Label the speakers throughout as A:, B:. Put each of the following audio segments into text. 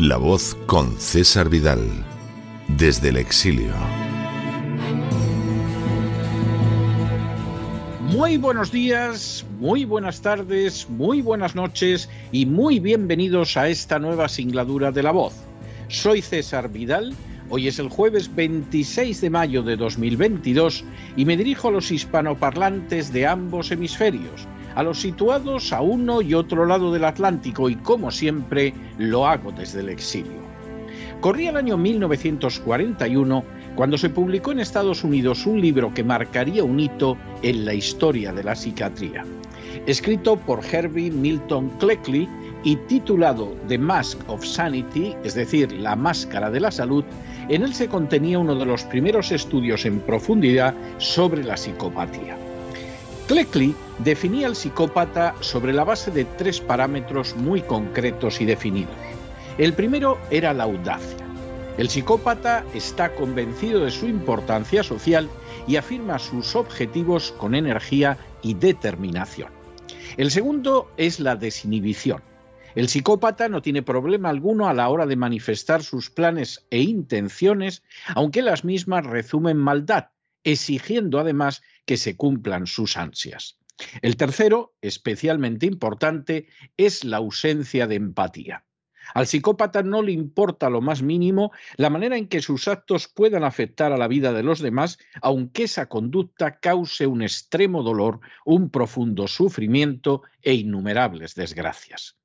A: La voz con César Vidal, desde el exilio.
B: Muy buenos días, muy buenas tardes, muy buenas noches y muy bienvenidos a esta nueva singladura de La Voz. Soy César Vidal, hoy es el jueves 26 de mayo de 2022 y me dirijo a los hispanoparlantes de ambos hemisferios a los situados a uno y otro lado del Atlántico y como siempre lo hago desde el exilio. Corría el año 1941 cuando se publicó en Estados Unidos un libro que marcaría un hito en la historia de la psiquiatría. Escrito por Herbie Milton Cleckley y titulado The Mask of Sanity, es decir, La Máscara de la Salud, en él se contenía uno de los primeros estudios en profundidad sobre la psicopatía. Cleckley definía al psicópata sobre la base de tres parámetros muy concretos y definidos. El primero era la audacia. El psicópata está convencido de su importancia social y afirma sus objetivos con energía y determinación. El segundo es la desinhibición. El psicópata no tiene problema alguno a la hora de manifestar sus planes e intenciones, aunque las mismas resumen maldad, exigiendo además que se cumplan sus ansias. El tercero, especialmente importante, es la ausencia de empatía. Al psicópata no le importa lo más mínimo la manera en que sus actos puedan afectar a la vida de los demás, aunque esa conducta cause un extremo dolor, un profundo sufrimiento e innumerables desgracias.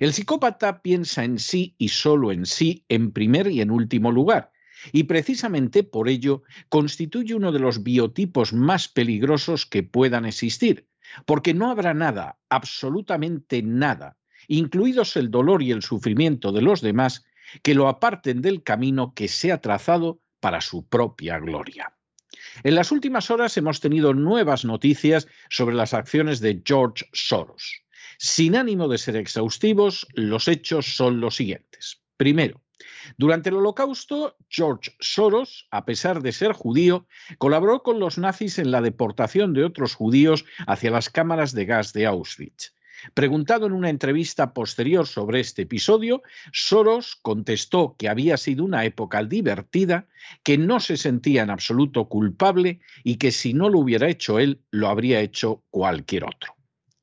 B: El psicópata piensa en sí y solo en sí en primer y en último lugar, y precisamente por ello constituye uno de los biotipos más peligrosos que puedan existir, porque no habrá nada, absolutamente nada, incluidos el dolor y el sufrimiento de los demás, que lo aparten del camino que se ha trazado para su propia gloria. En las últimas horas hemos tenido nuevas noticias sobre las acciones de George Soros. Sin ánimo de ser exhaustivos, los hechos son los siguientes. Primero, durante el Holocausto, George Soros, a pesar de ser judío, colaboró con los nazis en la deportación de otros judíos hacia las cámaras de gas de Auschwitz. Preguntado en una entrevista posterior sobre este episodio, Soros contestó que había sido una época divertida, que no se sentía en absoluto culpable y que si no lo hubiera hecho él, lo habría hecho cualquier otro.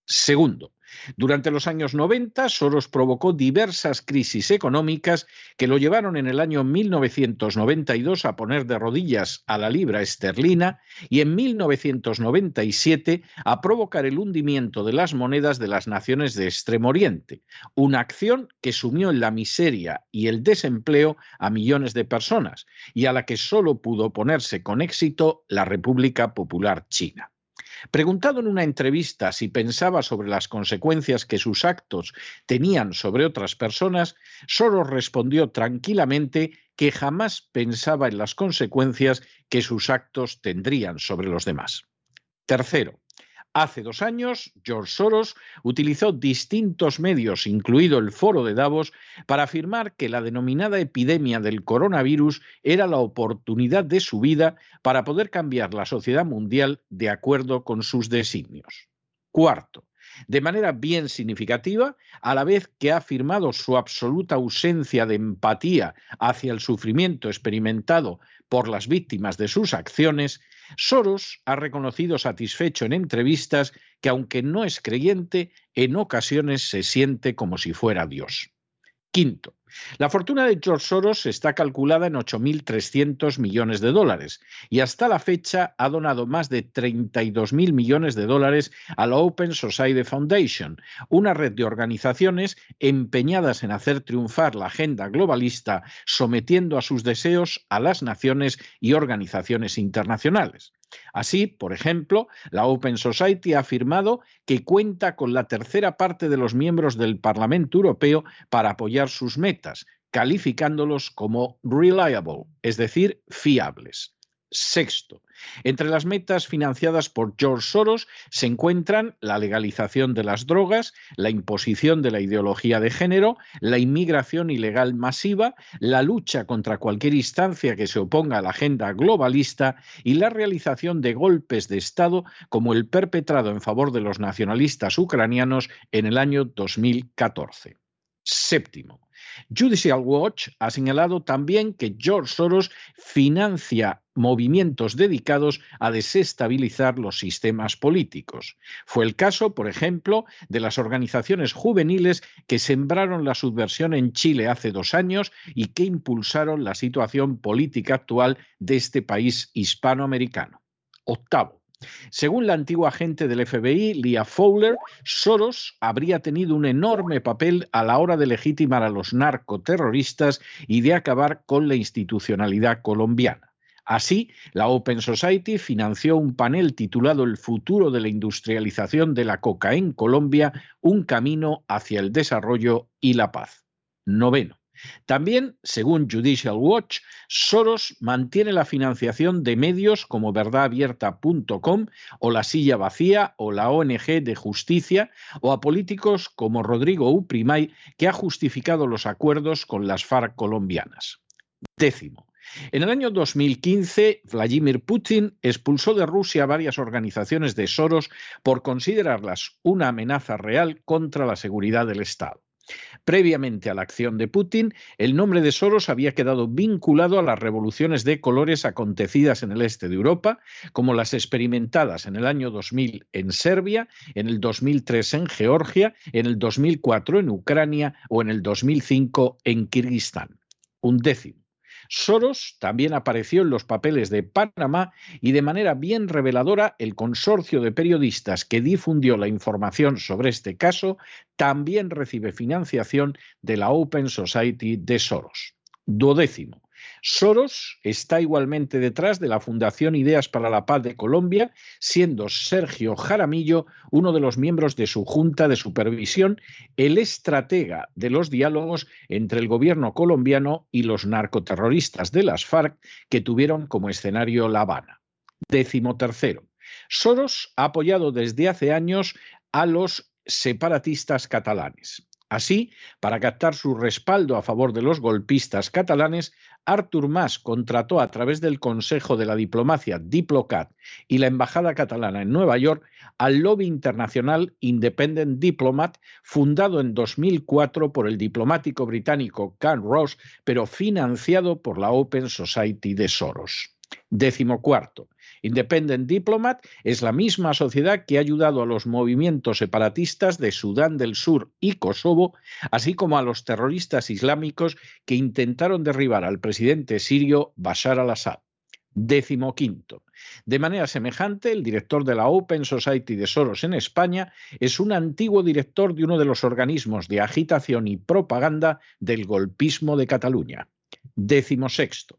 B: Segundo, durante los años 90, Soros provocó diversas crisis económicas que lo llevaron en el año 1992 a poner de rodillas a la libra esterlina y en 1997 a provocar el hundimiento de las monedas de las naciones de Extremo Oriente, una acción que sumió en la miseria y el desempleo a millones de personas y a la que solo pudo oponerse con éxito la República Popular China. Preguntado en una entrevista si pensaba sobre las consecuencias que sus actos tenían sobre otras personas, Soros respondió tranquilamente que jamás pensaba en las consecuencias que sus actos tendrían sobre los demás. Tercero, Hace dos años, George Soros utilizó distintos medios, incluido el foro de Davos, para afirmar que la denominada epidemia del coronavirus era la oportunidad de su vida para poder cambiar la sociedad mundial de acuerdo con sus designios. Cuarto, de manera bien significativa, a la vez que ha afirmado su absoluta ausencia de empatía hacia el sufrimiento experimentado por las víctimas de sus acciones, Soros ha reconocido satisfecho en entrevistas que aunque no es creyente, en ocasiones se siente como si fuera Dios. Quinto, la fortuna de George Soros está calculada en 8.300 millones de dólares y hasta la fecha ha donado más de 32.000 millones de dólares a la Open Society Foundation, una red de organizaciones empeñadas en hacer triunfar la agenda globalista, sometiendo a sus deseos a las naciones y organizaciones internacionales. Así, por ejemplo, la Open Society ha afirmado que cuenta con la tercera parte de los miembros del Parlamento Europeo para apoyar sus metas, calificándolos como reliable, es decir, fiables. Sexto, entre las metas financiadas por George Soros se encuentran la legalización de las drogas, la imposición de la ideología de género, la inmigración ilegal masiva, la lucha contra cualquier instancia que se oponga a la agenda globalista y la realización de golpes de Estado como el perpetrado en favor de los nacionalistas ucranianos en el año 2014. Séptimo, Judicial Watch ha señalado también que George Soros financia movimientos dedicados a desestabilizar los sistemas políticos. Fue el caso, por ejemplo, de las organizaciones juveniles que sembraron la subversión en Chile hace dos años y que impulsaron la situación política actual de este país hispanoamericano. Octavo. Según la antigua agente del FBI, Leah Fowler, Soros habría tenido un enorme papel a la hora de legitimar a los narcoterroristas y de acabar con la institucionalidad colombiana. Así, la Open Society financió un panel titulado El futuro de la industrialización de la coca en Colombia, un camino hacia el desarrollo y la paz. Noveno. También, según Judicial Watch, Soros mantiene la financiación de medios como verdadabierta.com o La Silla Vacía o la ONG de Justicia o a políticos como Rodrigo Uprimay, que ha justificado los acuerdos con las FARC colombianas. Décimo. En el año 2015, Vladimir Putin expulsó de Rusia varias organizaciones de Soros por considerarlas una amenaza real contra la seguridad del Estado. Previamente a la acción de Putin, el nombre de Soros había quedado vinculado a las revoluciones de colores acontecidas en el este de Europa, como las experimentadas en el año 2000 en Serbia, en el 2003 en Georgia, en el 2004 en Ucrania o en el 2005 en Kirguistán. Un décimo. Soros también apareció en los papeles de Panamá y de manera bien reveladora el consorcio de periodistas que difundió la información sobre este caso también recibe financiación de la Open Society de Soros. Duodécimo. Soros está igualmente detrás de la Fundación Ideas para la Paz de Colombia, siendo Sergio Jaramillo uno de los miembros de su junta de supervisión, el estratega de los diálogos entre el gobierno colombiano y los narcoterroristas de las FARC que tuvieron como escenario La Habana. Décimo tercero. Soros ha apoyado desde hace años a los separatistas catalanes. Así, para captar su respaldo a favor de los golpistas catalanes, Artur Mas contrató a través del Consejo de la Diplomacia Diplocat y la Embajada Catalana en Nueva York al lobby internacional Independent Diplomat, fundado en 2004 por el diplomático británico Carl Ross, pero financiado por la Open Society de Soros. Décimo cuarto. Independent Diplomat es la misma sociedad que ha ayudado a los movimientos separatistas de Sudán del Sur y Kosovo, así como a los terroristas islámicos que intentaron derribar al presidente sirio Bashar al-Assad. Décimo quinto. De manera semejante, el director de la Open Society de Soros en España es un antiguo director de uno de los organismos de agitación y propaganda del golpismo de Cataluña. Décimo sexto.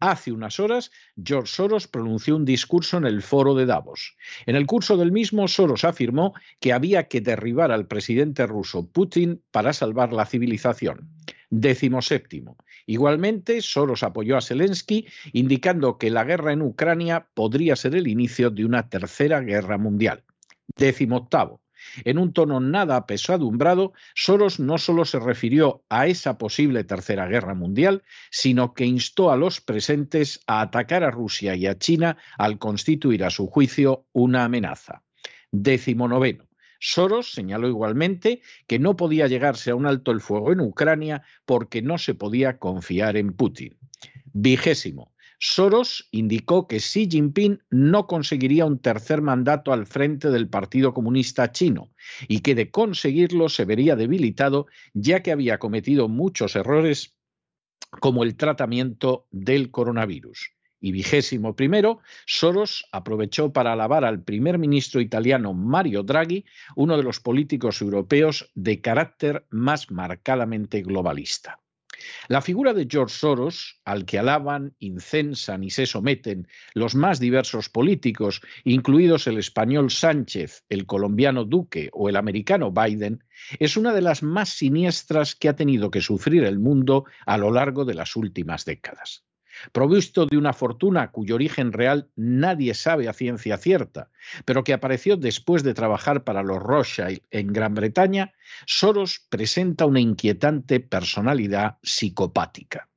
B: Hace unas horas, George Soros pronunció un discurso en el foro de Davos. En el curso del mismo, Soros afirmó que había que derribar al presidente ruso Putin para salvar la civilización. Décimo séptimo. Igualmente, Soros apoyó a Zelensky, indicando que la guerra en Ucrania podría ser el inicio de una tercera guerra mundial. Décimo octavo. En un tono nada apesadumbrado, Soros no solo se refirió a esa posible tercera guerra mundial, sino que instó a los presentes a atacar a Rusia y a China al constituir a su juicio una amenaza. Décimo noveno. Soros señaló igualmente que no podía llegarse a un alto el fuego en Ucrania porque no se podía confiar en Putin. Vigésimo. Soros indicó que Xi Jinping no conseguiría un tercer mandato al frente del Partido Comunista chino y que de conseguirlo se vería debilitado ya que había cometido muchos errores como el tratamiento del coronavirus. Y vigésimo primero, Soros aprovechó para alabar al primer ministro italiano Mario Draghi, uno de los políticos europeos de carácter más marcadamente globalista. La figura de George Soros, al que alaban, incensan y se someten los más diversos políticos, incluidos el español Sánchez, el colombiano Duque o el americano Biden, es una de las más siniestras que ha tenido que sufrir el mundo a lo largo de las últimas décadas provisto de una fortuna cuyo origen real nadie sabe a ciencia cierta, pero que apareció después de trabajar para los Rothschild en Gran Bretaña, Soros presenta una inquietante personalidad psicopática.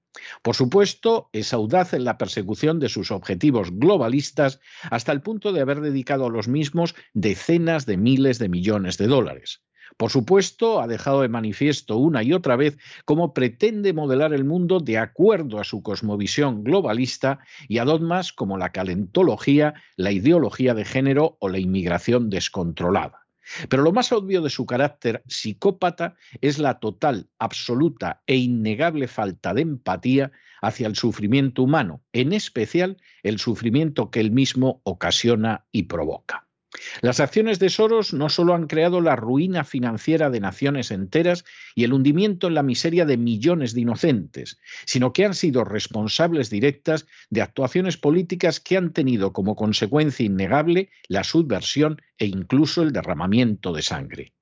B: Por supuesto, es audaz en la persecución de sus objetivos globalistas hasta el punto de haber dedicado a los mismos decenas de miles de millones de dólares. Por supuesto, ha dejado de manifiesto una y otra vez cómo pretende modelar el mundo de acuerdo a su cosmovisión globalista y a dogmas como la calentología, la ideología de género o la inmigración descontrolada. Pero lo más obvio de su carácter psicópata es la total, absoluta e innegable falta de empatía hacia el sufrimiento humano, en especial el sufrimiento que él mismo ocasiona y provoca. Las acciones de Soros no solo han creado la ruina financiera de naciones enteras y el hundimiento en la miseria de millones de inocentes, sino que han sido responsables directas de actuaciones políticas que han tenido como consecuencia innegable la subversión e incluso el derramamiento de sangre.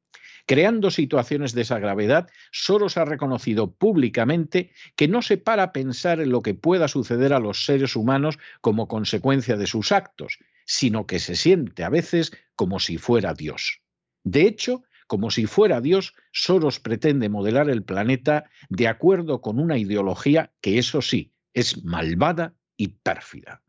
B: Creando situaciones de esa gravedad, Soros ha reconocido públicamente que no se para a pensar en lo que pueda suceder a los seres humanos como consecuencia de sus actos, sino que se siente a veces como si fuera Dios. De hecho, como si fuera Dios, Soros pretende modelar el planeta de acuerdo con una ideología que, eso sí, es malvada y pérfida.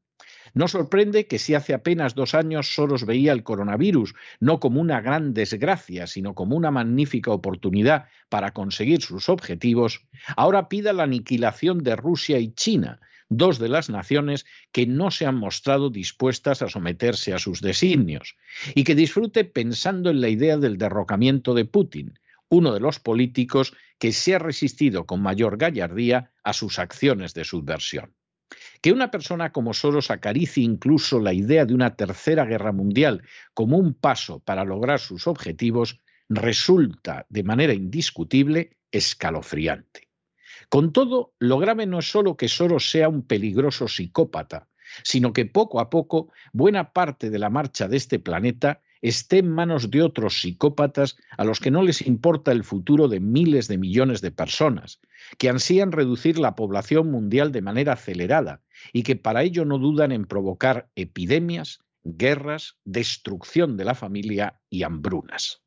B: No sorprende que si hace apenas dos años Soros veía el coronavirus no como una gran desgracia, sino como una magnífica oportunidad para conseguir sus objetivos, ahora pida la aniquilación de Rusia y China, dos de las naciones que no se han mostrado dispuestas a someterse a sus designios, y que disfrute pensando en la idea del derrocamiento de Putin, uno de los políticos que se ha resistido con mayor gallardía a sus acciones de subversión. Que una persona como Soros acaricie incluso la idea de una tercera guerra mundial como un paso para lograr sus objetivos resulta de manera indiscutible escalofriante. Con todo, lo grave no es solo que Soros sea un peligroso psicópata, sino que poco a poco buena parte de la marcha de este planeta esté en manos de otros psicópatas a los que no les importa el futuro de miles de millones de personas, que ansían reducir la población mundial de manera acelerada y que para ello no dudan en provocar epidemias, guerras, destrucción de la familia y hambrunas.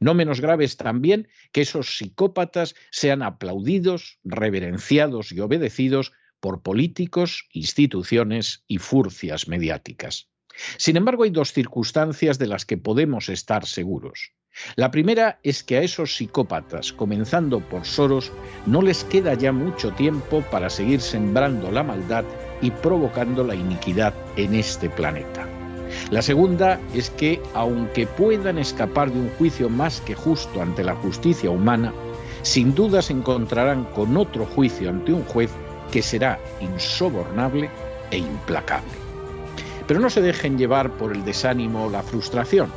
B: No menos grave es también que esos psicópatas sean aplaudidos, reverenciados y obedecidos por políticos, instituciones y furcias mediáticas. Sin embargo, hay dos circunstancias de las que podemos estar seguros. La primera es que a esos psicópatas, comenzando por Soros, no les queda ya mucho tiempo para seguir sembrando la maldad y provocando la iniquidad en este planeta. La segunda es que, aunque puedan escapar de un juicio más que justo ante la justicia humana, sin duda se encontrarán con otro juicio ante un juez que será insobornable e implacable. Pero no se dejen llevar por el desánimo o la frustración.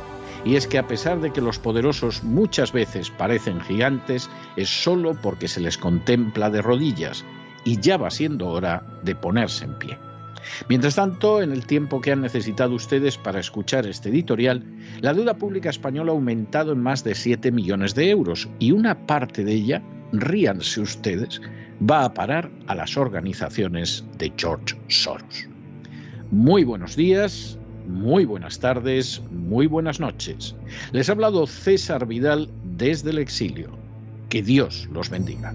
B: Y es que a pesar de que los poderosos muchas veces parecen gigantes, es solo porque se les contempla de rodillas y ya va siendo hora de ponerse en pie. Mientras tanto, en el tiempo que han necesitado ustedes para escuchar este editorial, la deuda pública española ha aumentado en más de 7 millones de euros y una parte de ella, ríanse ustedes, va a parar a las organizaciones de George Soros. Muy buenos días, muy buenas tardes, muy buenas noches. Les ha hablado César Vidal desde el exilio. Que Dios los bendiga.